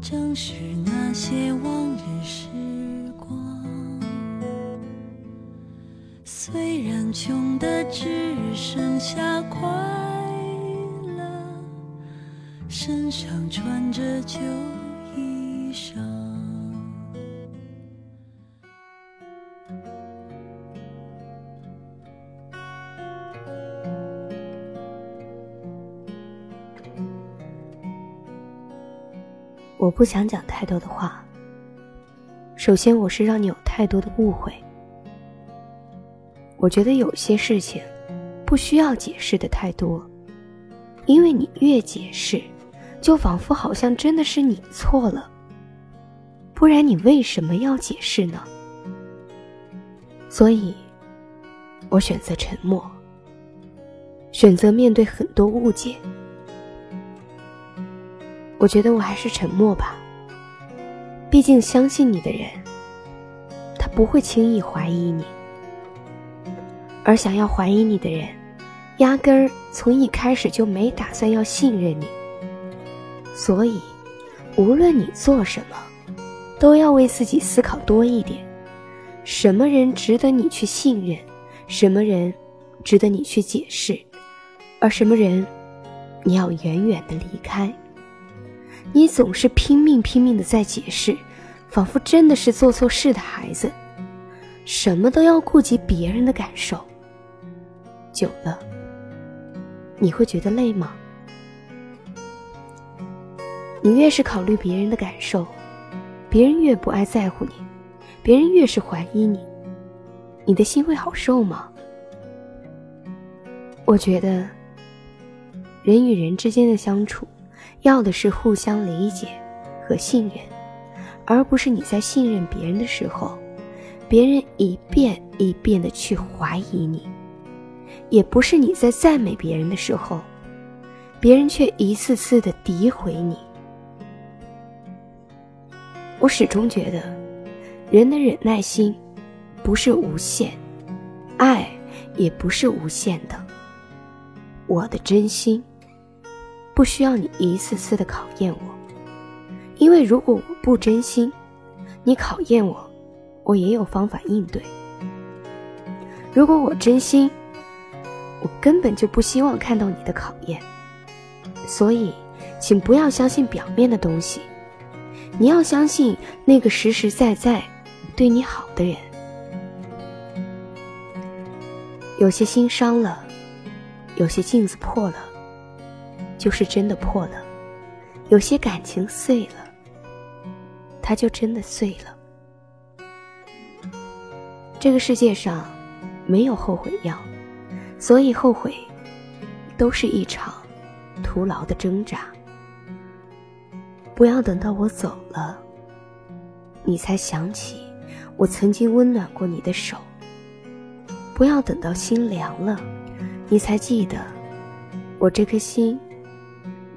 正是那些往日时光。虽然穷的只剩下快乐，身上穿着旧衣裳。我不想讲太多的话。首先，我是让你有太多的误会。我觉得有些事情不需要解释的太多，因为你越解释，就仿佛好像真的是你错了。不然你为什么要解释呢？所以，我选择沉默，选择面对很多误解。我觉得我还是沉默吧。毕竟相信你的人，他不会轻易怀疑你；而想要怀疑你的人，压根儿从一开始就没打算要信任你。所以，无论你做什么，都要为自己思考多一点：什么人值得你去信任，什么人值得你去解释，而什么人，你要远远的离开。你总是拼命拼命的在解释，仿佛真的是做错事的孩子，什么都要顾及别人的感受。久了，你会觉得累吗？你越是考虑别人的感受，别人越不爱在乎你，别人越是怀疑你，你的心会好受吗？我觉得，人与人之间的相处。要的是互相理解和信任，而不是你在信任别人的时候，别人一遍一遍的去怀疑你；也不是你在赞美别人的时候，别人却一次次的诋毁你。我始终觉得，人的忍耐心不是无限，爱也不是无限的。我的真心。不需要你一次次的考验我，因为如果我不真心，你考验我，我也有方法应对。如果我真心，我根本就不希望看到你的考验。所以，请不要相信表面的东西，你要相信那个实实在在对你好的人。有些心伤了，有些镜子破了。就是真的破了，有些感情碎了，它就真的碎了。这个世界上没有后悔药，所以后悔都是一场徒劳的挣扎。不要等到我走了，你才想起我曾经温暖过你的手；不要等到心凉了，你才记得我这颗心。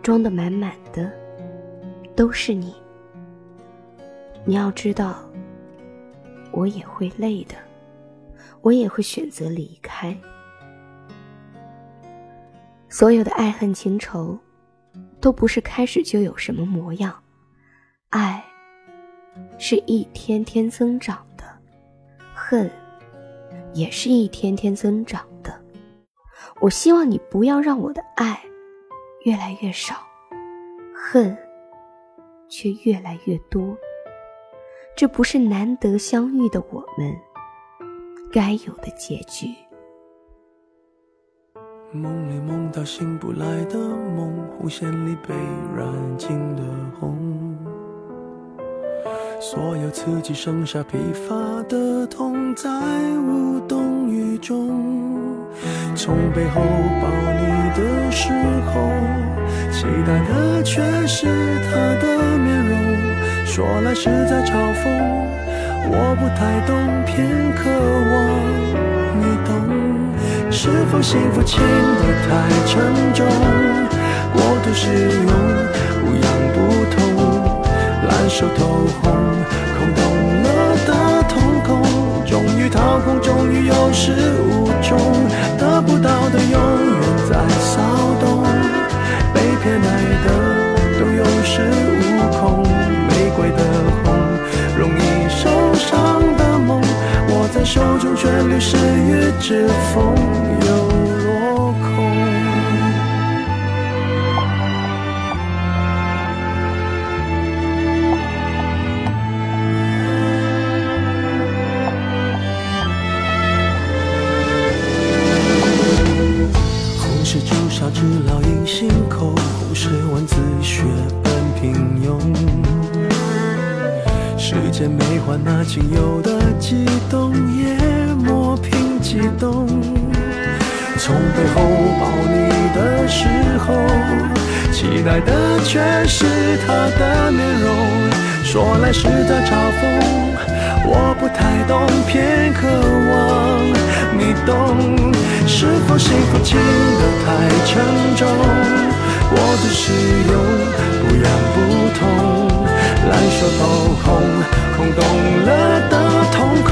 装的满满的都是你，你要知道，我也会累的，我也会选择离开。所有的爱恨情仇，都不是开始就有什么模样，爱是一天天增长的，恨也是一天天增长的。我希望你不要让我的爱。越来越少，恨却越来越多。这不是难得相遇的我们该有的结局。梦里梦到醒不来的梦，红线里被染尽的红。所有刺激剩下疲乏的痛，在无动于衷。从背后抱你的时候，期待的却是他的面容。说来是在嘲讽，我不太懂，偏渴望你懂。是否幸福轻得太沉重，过度使用不痒不痛，指缝，又落空。红是朱砂痣烙印心口，红是文字血般平庸。时间没换那仅有的悸动，也激动。从背后抱你的时候，期待的却是他的面容。说来是在嘲讽，我不太懂，偏渴望你懂。是否幸福轻得太沉重，过度使用不痒不痛。烂熟透红，空洞了的瞳孔，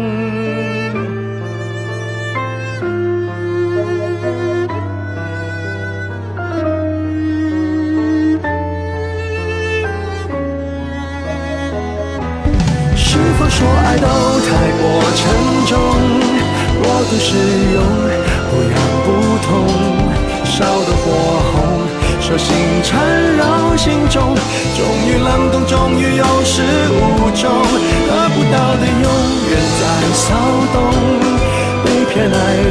是否说爱都太过沉重，过度使用不痒不痛，烧得火红，手心缠绕心中，终于冷冻，终于有始无终，得不到的永远在骚动，被偏爱